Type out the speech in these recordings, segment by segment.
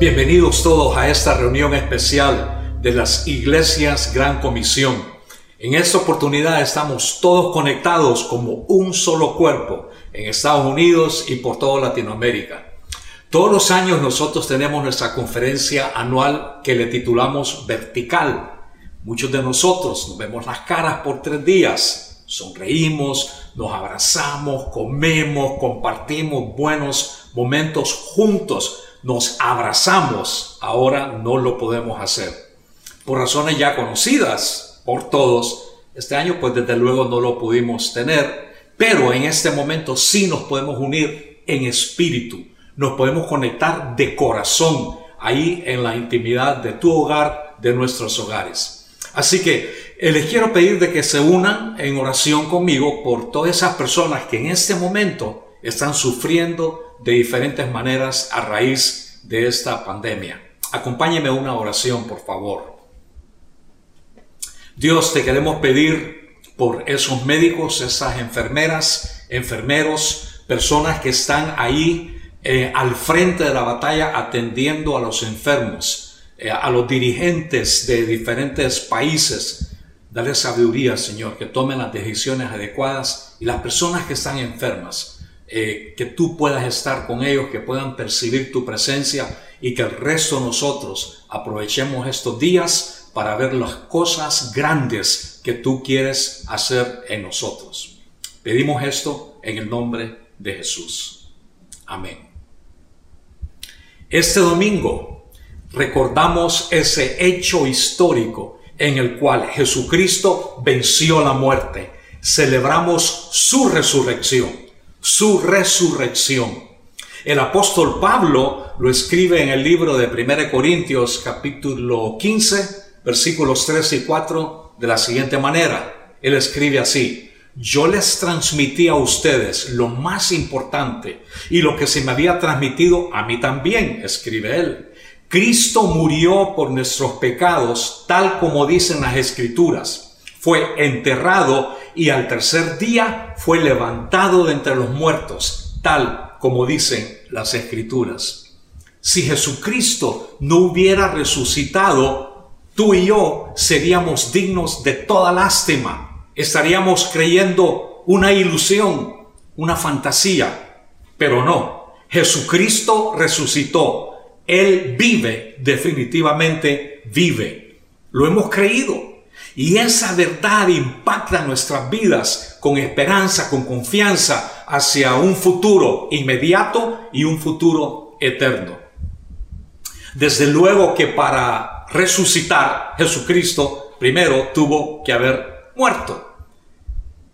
Bienvenidos todos a esta reunión especial de las iglesias Gran Comisión. En esta oportunidad estamos todos conectados como un solo cuerpo en Estados Unidos y por toda Latinoamérica. Todos los años nosotros tenemos nuestra conferencia anual que le titulamos Vertical. Muchos de nosotros nos vemos las caras por tres días, sonreímos, nos abrazamos, comemos, compartimos buenos momentos juntos nos abrazamos, ahora no lo podemos hacer. Por razones ya conocidas por todos, este año pues desde luego no lo pudimos tener, pero en este momento sí nos podemos unir en espíritu, nos podemos conectar de corazón ahí en la intimidad de tu hogar, de nuestros hogares. Así que eh, les quiero pedir de que se unan en oración conmigo por todas esas personas que en este momento están sufriendo de diferentes maneras a raíz de esta pandemia. Acompáñeme una oración, por favor. Dios, te queremos pedir por esos médicos, esas enfermeras, enfermeros, personas que están ahí eh, al frente de la batalla atendiendo a los enfermos, eh, a los dirigentes de diferentes países. Dale sabiduría, Señor, que tomen las decisiones adecuadas y las personas que están enfermas eh, que tú puedas estar con ellos, que puedan percibir tu presencia y que el resto de nosotros aprovechemos estos días para ver las cosas grandes que tú quieres hacer en nosotros. Pedimos esto en el nombre de Jesús. Amén. Este domingo recordamos ese hecho histórico en el cual Jesucristo venció la muerte. Celebramos su resurrección su resurrección. El apóstol Pablo lo escribe en el libro de 1 Corintios capítulo 15, versículos 3 y 4 de la siguiente manera. Él escribe así, yo les transmití a ustedes lo más importante y lo que se me había transmitido a mí también, escribe él. Cristo murió por nuestros pecados tal como dicen las escrituras. Fue enterrado y al tercer día fue levantado de entre los muertos, tal como dicen las escrituras. Si Jesucristo no hubiera resucitado, tú y yo seríamos dignos de toda lástima. Estaríamos creyendo una ilusión, una fantasía, pero no. Jesucristo resucitó. Él vive, definitivamente vive. Lo hemos creído. Y esa verdad impacta nuestras vidas con esperanza, con confianza hacia un futuro inmediato y un futuro eterno. Desde luego que para resucitar Jesucristo primero tuvo que haber muerto.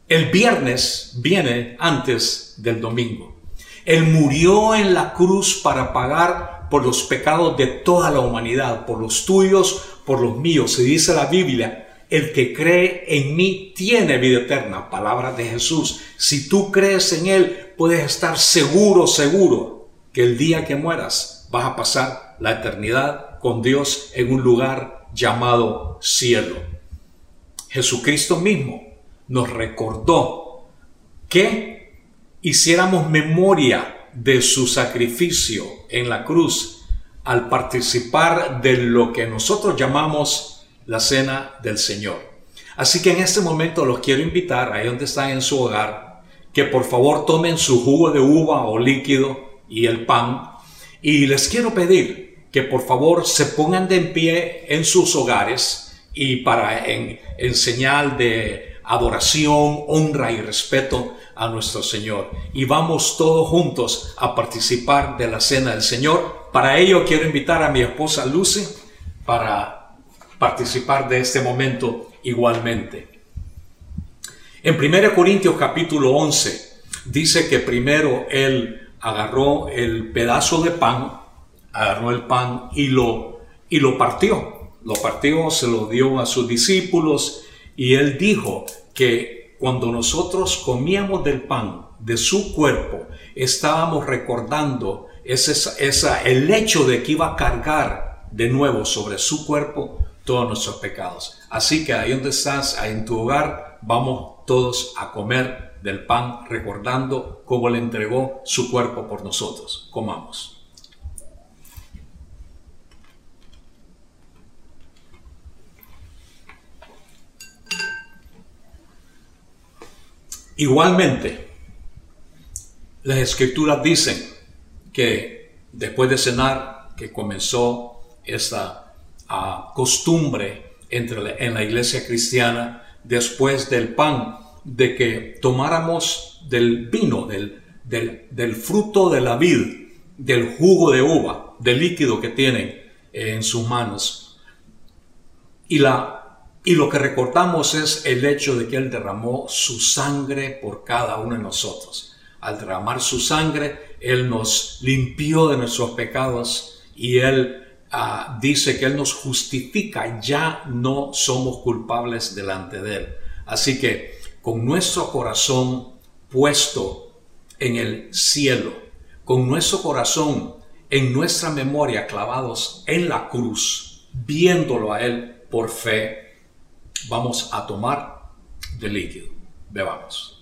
El viernes viene antes del domingo. Él murió en la cruz para pagar por los pecados de toda la humanidad, por los tuyos, por los míos. Se dice la Biblia el que cree en mí tiene vida eterna. Palabra de Jesús. Si tú crees en Él, puedes estar seguro, seguro que el día que mueras vas a pasar la eternidad con Dios en un lugar llamado cielo. Jesucristo mismo nos recordó que hiciéramos memoria de su sacrificio en la cruz al participar de lo que nosotros llamamos la cena del Señor. Así que en este momento los quiero invitar, ahí donde están en su hogar, que por favor tomen su jugo de uva o líquido y el pan. Y les quiero pedir que por favor se pongan de pie en sus hogares y para en, en señal de adoración, honra y respeto a nuestro Señor. Y vamos todos juntos a participar de la cena del Señor. Para ello quiero invitar a mi esposa Lucy para participar de este momento igualmente. En 1 Corintios capítulo 11 dice que primero él agarró el pedazo de pan, agarró el pan y lo, y lo partió. Lo partió, se lo dio a sus discípulos y él dijo que cuando nosotros comíamos del pan de su cuerpo, estábamos recordando ese, esa, el hecho de que iba a cargar de nuevo sobre su cuerpo todos nuestros pecados. Así que ahí donde estás, ahí en tu hogar, vamos todos a comer del pan recordando cómo le entregó su cuerpo por nosotros. Comamos. Igualmente, las escrituras dicen que después de cenar, que comenzó esta costumbre entre en la iglesia cristiana, después del pan, de que tomáramos del vino, del, del, fruto de la vid, del jugo de uva, del líquido que tienen en sus manos. Y, la, y lo que recordamos es el hecho de que Él derramó su sangre por cada uno de nosotros. Al derramar su sangre, Él nos limpió de nuestros pecados y Él ah, dice que Él nos justifica, ya no somos culpables delante de Él. Así que con nuestro corazón puesto en el cielo, con nuestro corazón en nuestra memoria clavados en la cruz, viéndolo a Él por fe, vamos a tomar de líquido. Bebamos.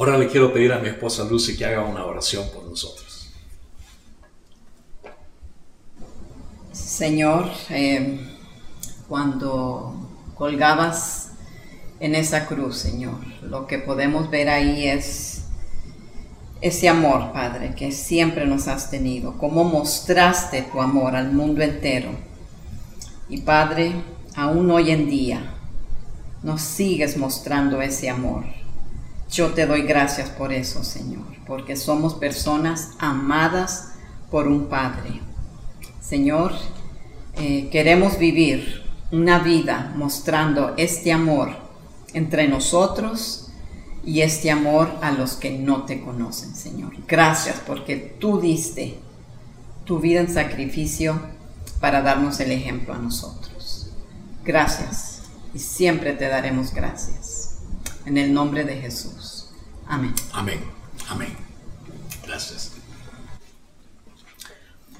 Ahora le quiero pedir a mi esposa Lucy que haga una oración por nosotros. Señor, eh, cuando colgabas en esa cruz, Señor, lo que podemos ver ahí es ese amor, Padre, que siempre nos has tenido, cómo mostraste tu amor al mundo entero. Y Padre, aún hoy en día, nos sigues mostrando ese amor yo te doy gracias por eso, Señor, porque somos personas amadas por un Padre. Señor, eh, queremos vivir una vida mostrando este amor entre nosotros y este amor a los que no te conocen, Señor. Gracias porque tú diste tu vida en sacrificio para darnos el ejemplo a nosotros. Gracias y siempre te daremos gracias. En el nombre de Jesús. Amén. Amén. Amén. Gracias.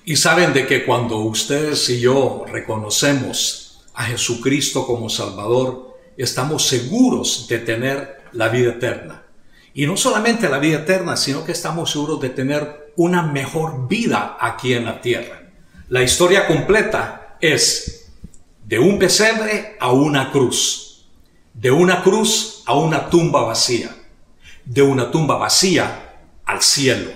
Y saben de que cuando ustedes y yo reconocemos a Jesucristo como Salvador, estamos seguros de tener la vida eterna. Y no solamente la vida eterna, sino que estamos seguros de tener una mejor vida aquí en la tierra. La historia completa es de un pesebre a una cruz de una cruz a una tumba vacía, de una tumba vacía al cielo.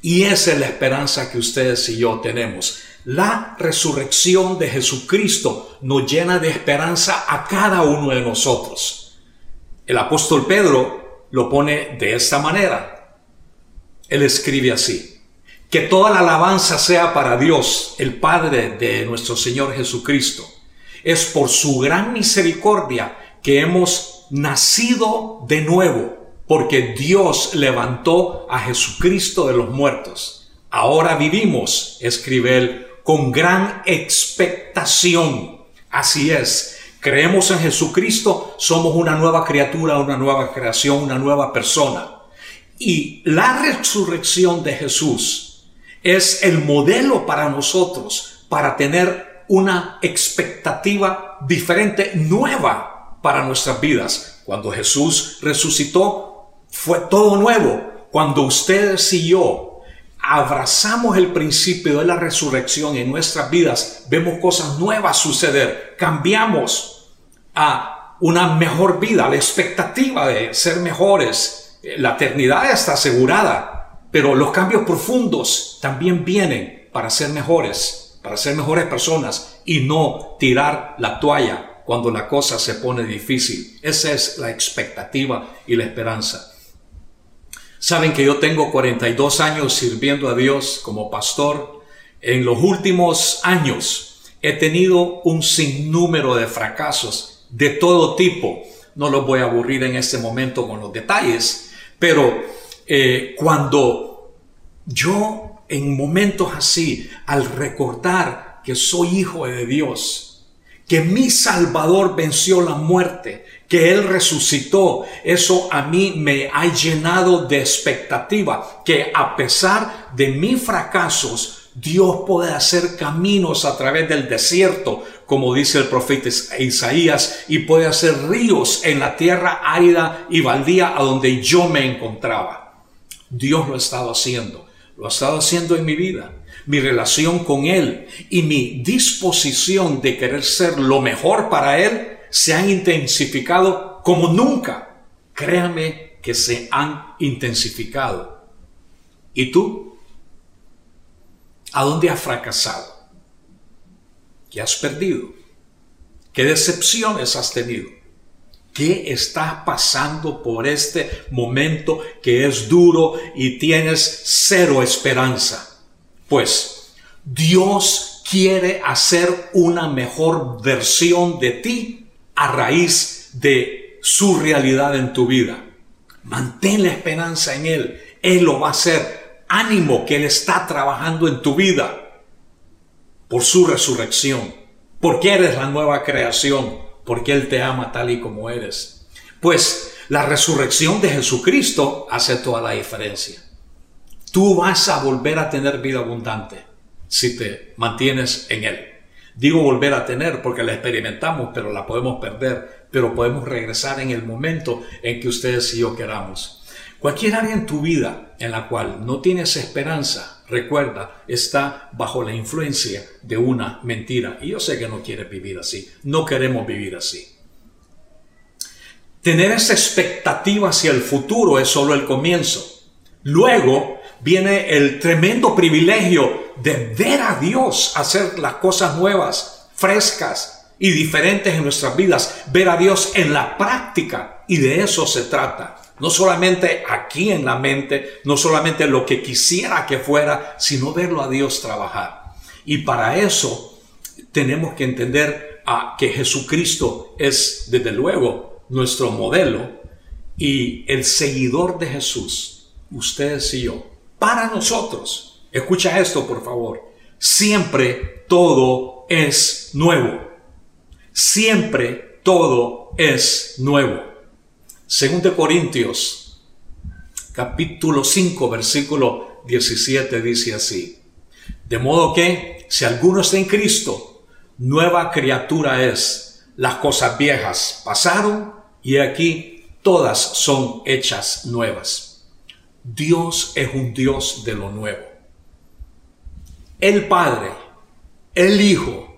Y esa es la esperanza que ustedes y yo tenemos. La resurrección de Jesucristo nos llena de esperanza a cada uno de nosotros. El apóstol Pedro lo pone de esta manera. Él escribe así, que toda la alabanza sea para Dios, el Padre de nuestro Señor Jesucristo. Es por su gran misericordia que hemos nacido de nuevo, porque Dios levantó a Jesucristo de los muertos. Ahora vivimos, escribe él, con gran expectación. Así es, creemos en Jesucristo, somos una nueva criatura, una nueva creación, una nueva persona. Y la resurrección de Jesús es el modelo para nosotros, para tener una expectativa diferente, nueva para nuestras vidas. Cuando Jesús resucitó, fue todo nuevo. Cuando ustedes y yo abrazamos el principio de la resurrección en nuestras vidas, vemos cosas nuevas suceder. Cambiamos a una mejor vida, la expectativa de ser mejores. La eternidad está asegurada, pero los cambios profundos también vienen para ser mejores, para ser mejores personas y no tirar la toalla cuando la cosa se pone difícil. Esa es la expectativa y la esperanza. Saben que yo tengo 42 años sirviendo a Dios como pastor. En los últimos años he tenido un sinnúmero de fracasos de todo tipo. No los voy a aburrir en este momento con los detalles, pero eh, cuando yo en momentos así, al recordar que soy hijo de Dios, que mi Salvador venció la muerte, que Él resucitó, eso a mí me ha llenado de expectativa, que a pesar de mis fracasos, Dios puede hacer caminos a través del desierto, como dice el profeta Isaías, y puede hacer ríos en la tierra árida y baldía a donde yo me encontraba. Dios lo ha estado haciendo, lo ha estado haciendo en mi vida. mi relación con Él y mi disposición de querer ser lo mejor para Él se han intensificado como nunca. Créame que se han intensificado. ¿Y tú? ¿A dónde has fracasado? ¿Qué has perdido? ¿Qué decepciones has tenido? ¿Qué estás pasando por este momento que es duro y tienes cero esperanza? Pues Dios quiere hacer una mejor versión de ti a raíz de su realidad en tu vida. Mantén la esperanza en Él. Él lo va a hacer. Ánimo que Él está trabajando en tu vida por su resurrección. Porque eres la nueva creación porque Él te ama tal y como eres. Pues la resurrección de Jesucristo hace toda la diferencia. Tú vas a volver a tener vida abundante si te mantienes en Él. Digo volver a tener porque la experimentamos, pero la podemos perder, pero podemos regresar en el momento en que ustedes y yo queramos. Cualquier área en tu vida en la cual no tienes esperanza, recuerda, está bajo la influencia de una mentira. Y yo sé que no quieres vivir así, no queremos vivir así. Tener esa expectativa hacia el futuro es solo el comienzo. Luego viene el tremendo privilegio de ver a Dios hacer las cosas nuevas, frescas y diferentes en nuestras vidas. Ver a Dios en la práctica y de eso se trata. No solamente aquí en la mente, no solamente lo que quisiera que fuera, sino verlo a Dios trabajar. Y para eso tenemos que entender a que Jesucristo es desde luego nuestro modelo y el seguidor de Jesús, ustedes y yo, para nosotros. Escucha esto, por favor. Siempre todo es nuevo. Siempre todo es nuevo. Según de Corintios, capítulo 5, versículo 17 dice así. De modo que, si alguno está en Cristo, nueva criatura es. Las cosas viejas pasaron y aquí todas son hechas nuevas. Dios es un Dios de lo nuevo. El Padre, el Hijo,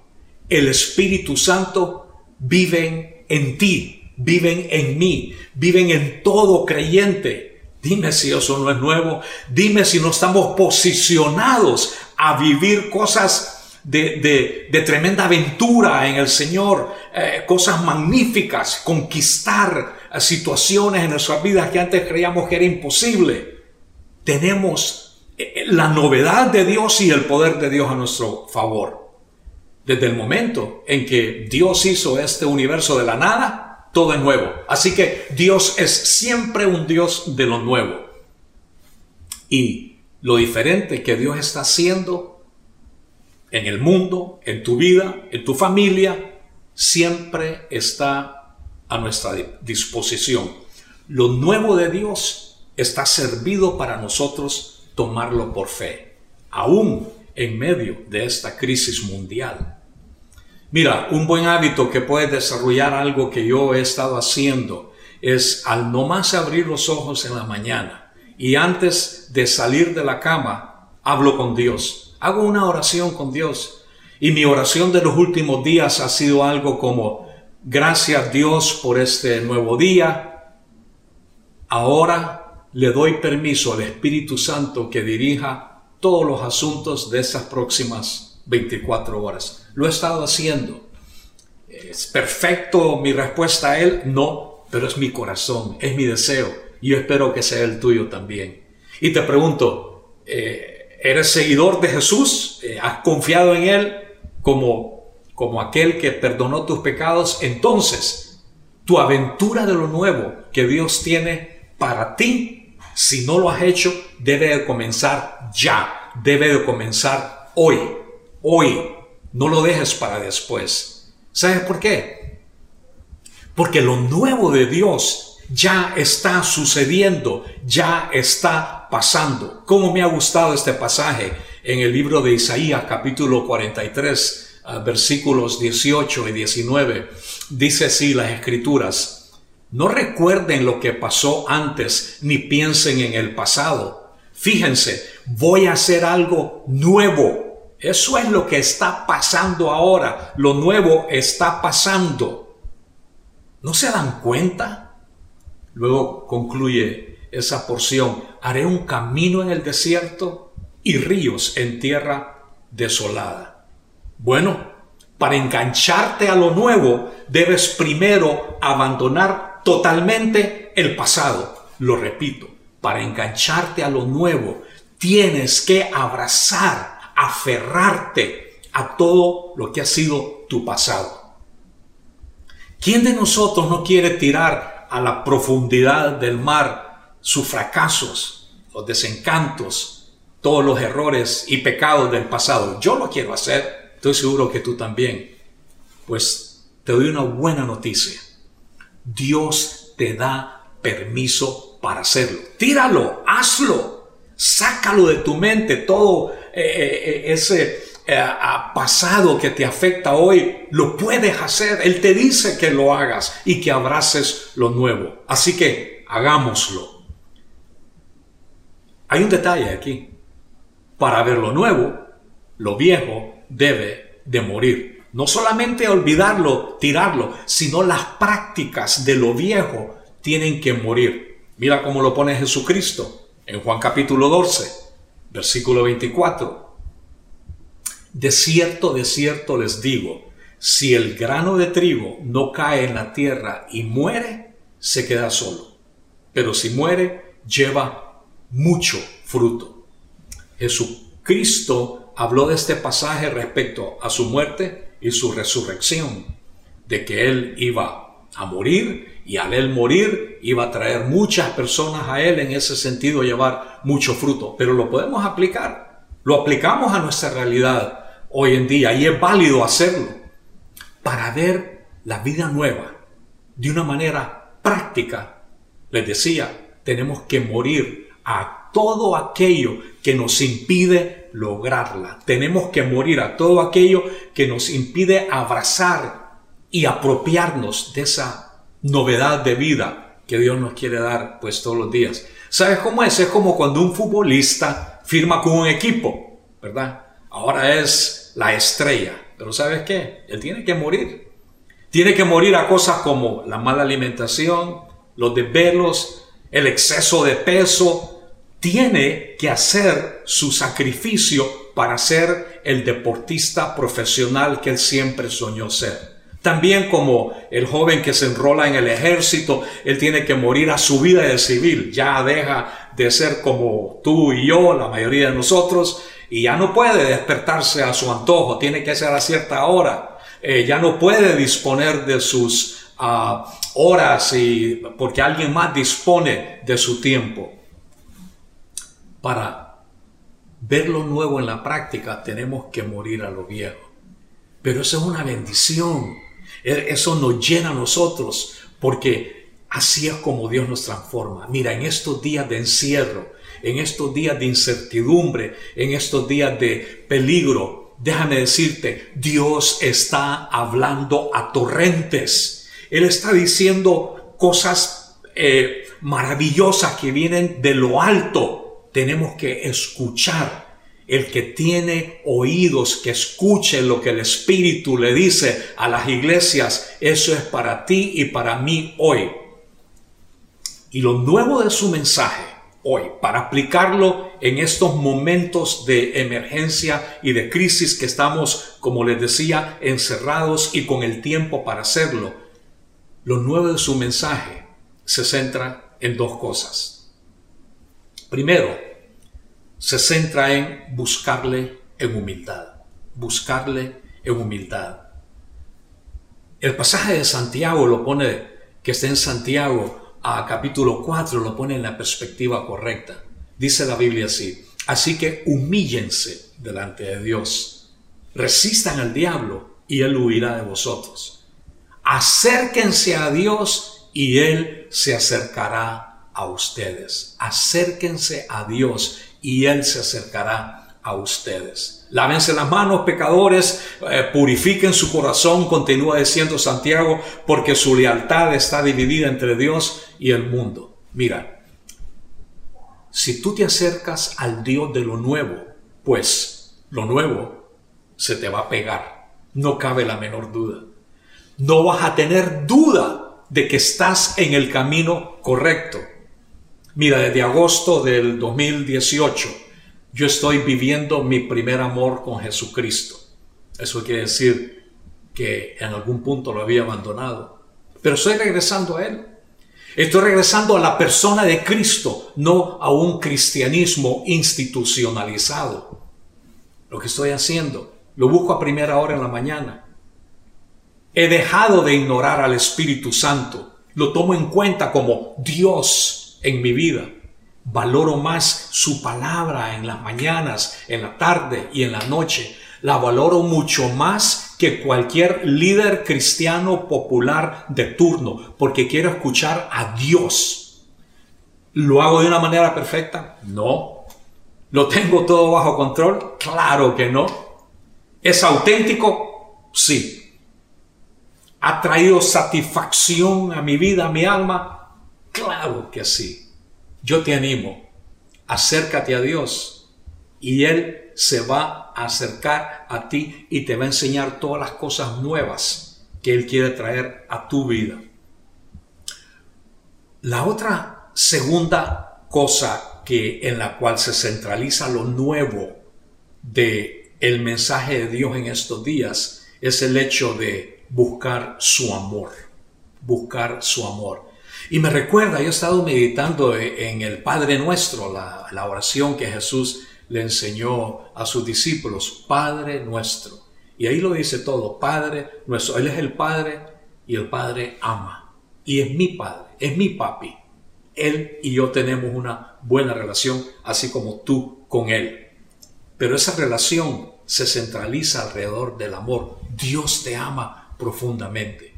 el Espíritu Santo viven en ti viven en mí, viven en todo creyente. Dime si eso no es nuevo, dime si no estamos posicionados a vivir cosas de, tremenda aventura en el Señor, eh, cosas magníficas, conquistar eh, situaciones en nuestras vidas que antes creíamos que era imposible. Tenemos eh, la novedad de Dios y el poder de Dios a nuestro favor. Desde el momento en que Dios hizo este universo de la nada, todo es nuevo. Así que Dios es siempre un Dios de lo nuevo. Y lo diferente que Dios está haciendo en el mundo, en tu vida, en tu familia, siempre está a nuestra disposición. Lo nuevo de Dios está servido para nosotros tomarlo por fe, aún en medio de esta crisis mundial. Mira, un buen hábito que puedes desarrollar, algo que yo he estado haciendo, es al no más abrir los ojos en la mañana y antes de salir de la cama, hablo con Dios. Hago una oración con Dios. Y mi oración de los últimos días ha sido algo como, gracias Dios por este nuevo día. Ahora le doy permiso al Espíritu Santo que dirija todos los asuntos de esas próximas 24 horas. Lo he estado haciendo. ¿Es perfecto mi respuesta a Él? No, pero es mi corazón, es mi deseo. Y yo espero que sea el tuyo también. Y te pregunto, eh, ¿eres seguidor de Jesús? Eh, ¿Has confiado en Él como, como aquel que perdonó tus pecados? Entonces, tu aventura de lo nuevo que Dios tiene para ti, si no lo has hecho, debe de comenzar ya, debe de comenzar hoy, hoy, no lo dejes para después. ¿Sabes por qué? Porque lo nuevo de Dios ya está sucediendo, ya está pasando. ¿Cómo me ha gustado este pasaje en el libro de Isaías capítulo 43, ah, versículos 18 y 19? Dice así las escrituras. No recuerden lo que pasó antes ni piensen en el pasado Fíjense, voy a hacer algo nuevo. Eso es lo que está pasando ahora. Lo nuevo está pasando. ¿No se dan cuenta? Luego concluye esa porción. Haré un camino en el desierto y ríos en tierra desolada. Bueno, para engancharte a lo nuevo, debes primero abandonar totalmente el pasado. Lo repito, para engancharte a lo nuevo, tienes que abrazar, aferrarte a todo lo que ha sido tu pasado. ¿Quién de nosotros no quiere tirar a la profundidad del mar sus fracasos, los desencantos, todos los errores y pecados del pasado? Yo lo quiero hacer. Estoy seguro que tú también. Pues te doy una buena noticia. Dios te da permiso para hacerlo. Tíralo, hazlo, sácalo de tu mente todo eh, eh, eh, ese pasado que te afecta hoy. Lo puedes hacer. Él te dice que lo hagas y que abraces lo nuevo. Así que hagámoslo. Hay un detalle aquí. Para ver lo nuevo, lo viejo debe de morir. No solamente olvidarlo, tirarlo, sino las prácticas de lo viejo tienen que morir. Mira cómo lo pone Jesucristo en Juan capítulo 12, versículo 24. De cierto, de cierto les digo, si el grano de trigo no cae en la tierra y muere, se queda solo. Pero si muere, lleva mucho fruto. Jesucristo habló de este pasaje respecto a su muerte y su resurrección, de que él iba a morir y al él morir iba a traer muchas personas a él en ese sentido llevar mucho fruto, pero lo podemos aplicar, lo aplicamos a nuestra realidad hoy en día y es válido hacerlo para ver la vida nueva de una manera práctica. Les decía, tenemos que morir a todo aquello que nos impide lograrla. Tenemos que morir a todo aquello que nos impide abrazar y apropiarnos de esa novedad de vida que Dios nos quiere dar pues todos los días. ¿Sabes cómo es? Es como cuando un futbolista firma con un equipo, ¿verdad? Ahora es la estrella, pero ¿sabes qué? Él tiene que morir. Tiene que morir a cosas como la mala alimentación, los desvelos, el exceso de peso, tiene que hacer su sacrificio para ser el deportista profesional que él siempre soñó ser. También como el joven que se enrola en el ejército, él tiene que morir a su vida de civil, ya deja de ser como tú y yo, la mayoría de nosotros, y ya no puede despertarse a su antojo, tiene que ser a cierta hora, eh, ya no puede disponer de sus ah, horas y porque alguien más dispone de su tiempo para ver lo nuevo en la práctica tenemos que morir a lo viejo. Pero eso es una bendición. E, eso nos llena a nosotros porque así es como Dios nos transforma. Mira, en estos días de encierro, en estos días de incertidumbre, en estos días de peligro, déjame decirte, Dios está hablando a torrentes. Él está diciendo cosas eh, maravillosas que vienen de lo alto tenemos que escuchar. El que tiene oídos, que escuche lo que el Espíritu le dice a las iglesias, eso es para ti y para mí hoy. Y lo nuevo de su mensaje hoy, para aplicarlo en estos momentos de emergencia y de crisis que estamos, como les decía, encerrados y con el tiempo para hacerlo, lo nuevo de su mensaje se centra en dos cosas. Primero, se centra en buscarle en humildad, buscarle en humildad. El pasaje de Santiago lo pone, que está en Santiago a capítulo 4, lo pone en la perspectiva correcta. Dice la Biblia así, así que humíllense delante de Dios, resistan al diablo y él huirá de vosotros. Acérquense a Dios y él se acercará a ustedes. Acérquense a Dios y Él se acercará a ustedes. Lávense las manos, pecadores, eh, purifiquen su corazón, continúa diciendo Santiago, porque su lealtad está dividida entre Dios y el mundo. Mira, si tú te acercas al Dios de lo nuevo, pues lo nuevo se te va a pegar. No cabe la menor duda. No vas a tener duda de que estás en el camino correcto. Mira, desde agosto del 2018 yo estoy viviendo mi primer amor con Jesucristo. Eso quiere decir que en algún punto lo había abandonado. Pero estoy regresando a Él. Estoy regresando a la persona de Cristo, no a un cristianismo institucionalizado. Lo que estoy haciendo, lo busco a primera hora en la mañana. He dejado de ignorar al Espíritu Santo. Lo tomo en cuenta como Dios en mi vida. Valoro más su palabra en las mañanas, en la tarde y en la noche. La valoro mucho más que cualquier líder cristiano popular de turno, porque quiero escuchar a Dios. ¿Lo hago de una manera perfecta? No. ¿Lo tengo todo bajo control? Claro que no. ¿Es auténtico? Sí. ¿Ha traído satisfacción a mi vida, a mi alma? Claro que sí. Yo te animo. Acércate a Dios y Él se va a acercar a ti y te va a enseñar todas las cosas nuevas que Él quiere traer a tu vida. La otra segunda cosa que en la cual se centraliza lo nuevo de el mensaje de Dios en estos días es el hecho de buscar su amor, buscar su amor. Y me recuerda, yo he estado meditando en el Padre Nuestro, la, la oración que Jesús le enseñó a sus discípulos, Padre nuestro. Y ahí lo dice todo, Padre nuestro. Él es el Padre y el Padre ama. Y es mi Padre, es mi papi. Él y yo tenemos una buena relación, así como tú con Él. Pero esa relación se centraliza alrededor del amor. Dios te ama profundamente.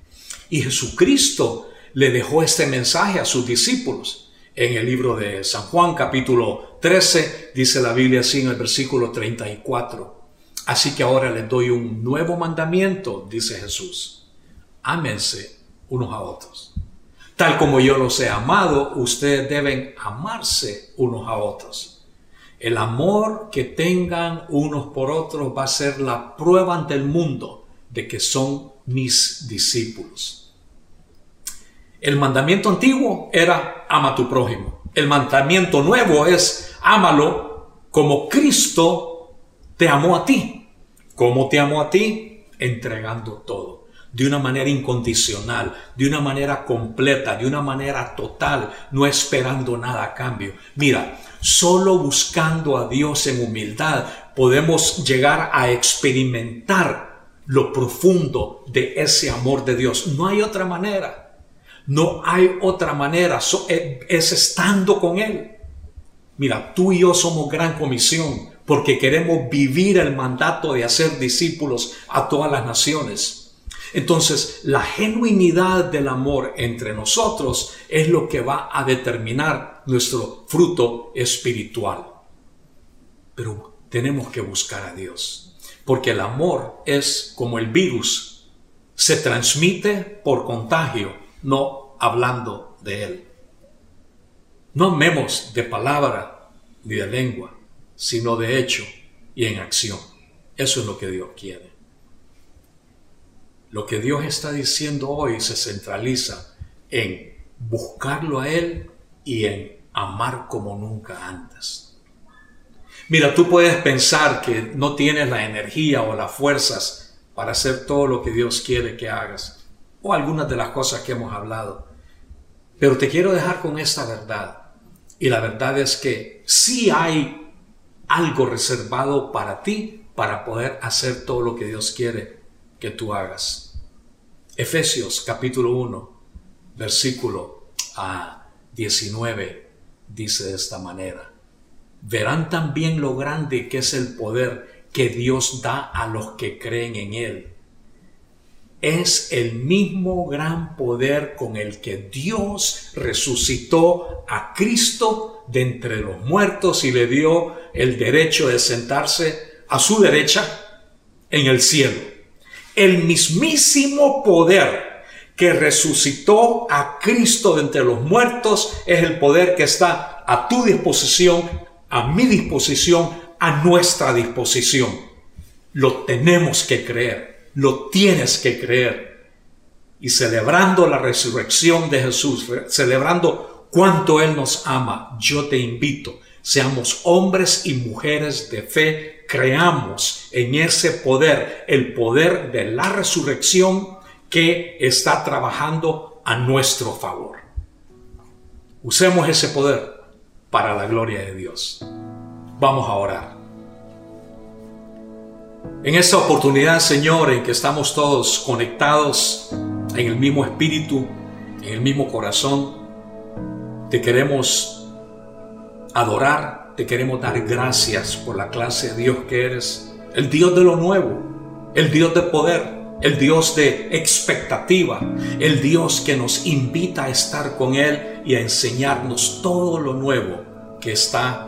Y Jesucristo le dejó este mensaje a sus discípulos en el libro de San Juan capítulo 13, dice la Biblia así en el versículo 34. Así que ahora les doy un nuevo mandamiento, dice Jesús. Ámense unos a otros. Tal como yo los he amado, ustedes deben amarse unos a otros. El amor que tengan unos por otros va a ser la prueba ante el mundo de que son mis discípulos. El mandamiento antiguo era ama tu prójimo. El mandamiento nuevo es ámalo como Cristo te amó a ti. ¿Cómo te amó a ti? Entregando todo. De una manera incondicional, de una manera completa, de una manera total, no esperando nada a cambio. Mira, solo buscando a Dios en humildad podemos llegar a experimentar lo profundo de ese amor de Dios. No hay otra manera. No hay otra manera, eh, es estando con Él. Mira, tú y yo somos gran comisión porque queremos vivir el mandato de hacer discípulos a todas las naciones. Entonces, la genuinidad del amor entre nosotros es lo que va a determinar nuestro fruto espiritual. Pero tenemos que buscar a Dios, porque el amor es como el virus, se transmite por contagio no hablando de Él. No amemos de palabra ni de lengua, sino de hecho y en acción. Eso es lo que Dios quiere. Lo que Dios está diciendo hoy se centraliza en buscarlo a Él y en amar como nunca antes. Mira, tú puedes pensar que no tienes la energía o las fuerzas para hacer todo lo que Dios quiere que hagas o algunas de las cosas que hemos hablado. Pero te quiero dejar con esta verdad. Y la verdad es que sí hay algo reservado para ti para poder hacer todo lo que Dios quiere que tú hagas. Efesios capítulo 1, versículo a 19 dice de esta manera. Verán también lo grande que es el poder que Dios da a los que creen en Él es el mismo gran poder con el que Dios resucitó a Cristo de entre los muertos y le dio el derecho de sentarse a su derecha en el cielo. El mismísimo poder que resucitó a Cristo de entre los muertos es el poder que está a tu disposición, a mi disposición, a nuestra disposición. Lo tenemos que creer, lo tienes que creer. Y celebrando la resurrección de Jesús, celebrando cuánto Él nos ama, yo te invito, seamos hombres y mujeres de fe, creamos en ese poder, el poder de la resurrección que está trabajando a nuestro favor. Usemos ese poder para la gloria de Dios. Vamos a orar. En esta oportunidad, Señor, en que estamos todos conectados en el mismo espíritu, en el mismo corazón, te queremos adorar, te queremos dar gracias por la clase de Dios que eres, el Dios de lo nuevo, el Dios de poder, el Dios de expectativa, el Dios que nos invita a estar con Él y a enseñarnos todo lo nuevo que está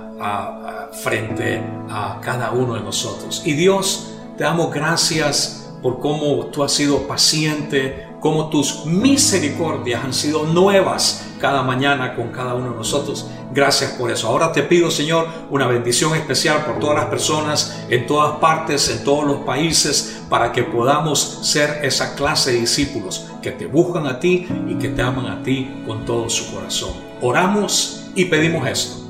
frente a cada uno de nosotros. Y Dios, te damos gracias por cómo tú has sido paciente, cómo tus misericordias han sido nuevas cada mañana con cada uno de nosotros. Gracias por eso. Ahora te pido, Señor, una bendición especial por todas las personas en todas partes, en todos los países, para que podamos ser esa clase de discípulos que te buscan a ti y que te aman a ti con todo su corazón. Oramos y pedimos esto